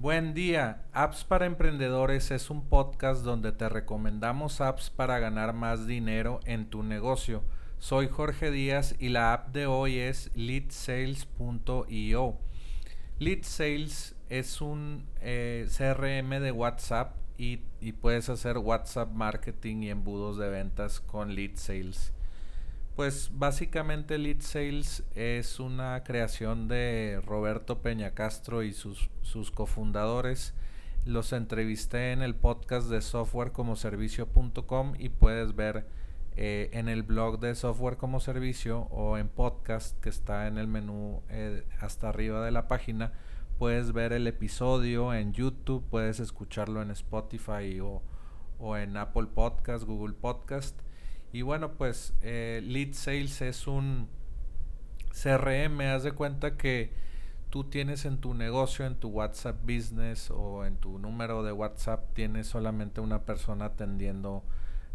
Buen día, Apps para Emprendedores es un podcast donde te recomendamos apps para ganar más dinero en tu negocio. Soy Jorge Díaz y la app de hoy es leadsales.io. Leadsales es un eh, CRM de WhatsApp y, puedes hacer WhatsApp marketing y embudos de ventas con Leadsales. Pues básicamente Lead Sales es una creación de Roberto Peña Castro y sus, sus cofundadores. Los entrevisté en el podcast de softwarecomoservicio.com y puedes ver eh, en el blog de Software como Servicio o en podcast que está en el menú eh, hasta arriba de la página. Puedes ver el episodio en YouTube, puedes escucharlo en Spotify o, o en Apple Podcast, Google Podcast y bueno, pues eh, Lead Sales es un CRM. Haz de cuenta que tú tienes en tu negocio, en tu WhatsApp Business o en tu número de WhatsApp, tienes solamente una persona atendiendo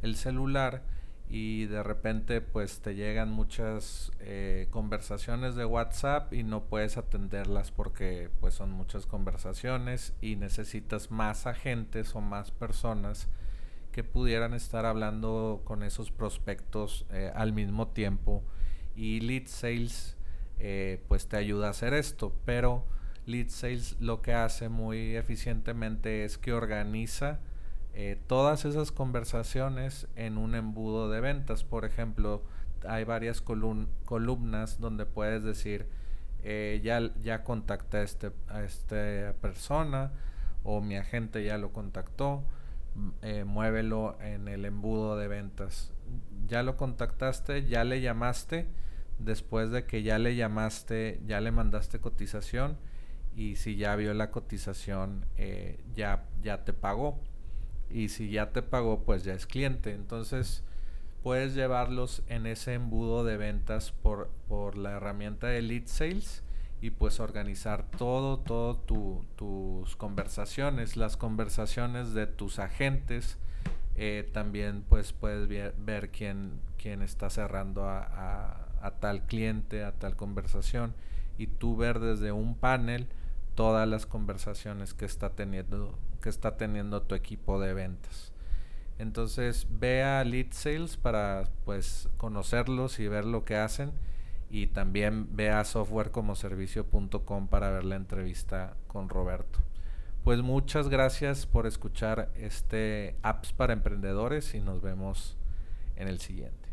el celular y de repente pues te llegan muchas eh, conversaciones de WhatsApp y no puedes atenderlas porque pues son muchas conversaciones y necesitas más agentes o más personas que pudieran estar hablando con esos prospectos eh, al mismo tiempo. Y lead sales eh, pues te ayuda a hacer esto. Pero lead sales lo que hace muy eficientemente es que organiza eh, todas esas conversaciones en un embudo de ventas. Por ejemplo hay varias columnas donde puedes decir ya, ya contacté a, este, a esta persona o mi agente ya lo contactó eh, muévelo en el embudo de ventas. Ya lo contactaste, ya le llamaste, después de que ya le llamaste, ya le mandaste cotización y si ya vio la cotización, eh, ya, ya te pagó. Y si ya te pagó, pues ya es cliente. Entonces puedes llevarlos en ese embudo de ventas por, por la herramienta de Lead Sales y pues organizar todo, todo tus conversaciones, las conversaciones de tus agentes. Eh, también pues puedes ver, quién, quién, está cerrando a, tal cliente, a tal conversación y tú ver desde un panel todas las conversaciones que está teniendo, que está teniendo tu equipo de ventas. Entonces ve a Lead Sales para pues conocerlos y ver lo que hacen y también ve a softwarecomoservicio.com para ver la entrevista con Roberto. Pues muchas gracias por escuchar este apps para emprendedores y nos vemos en el siguiente.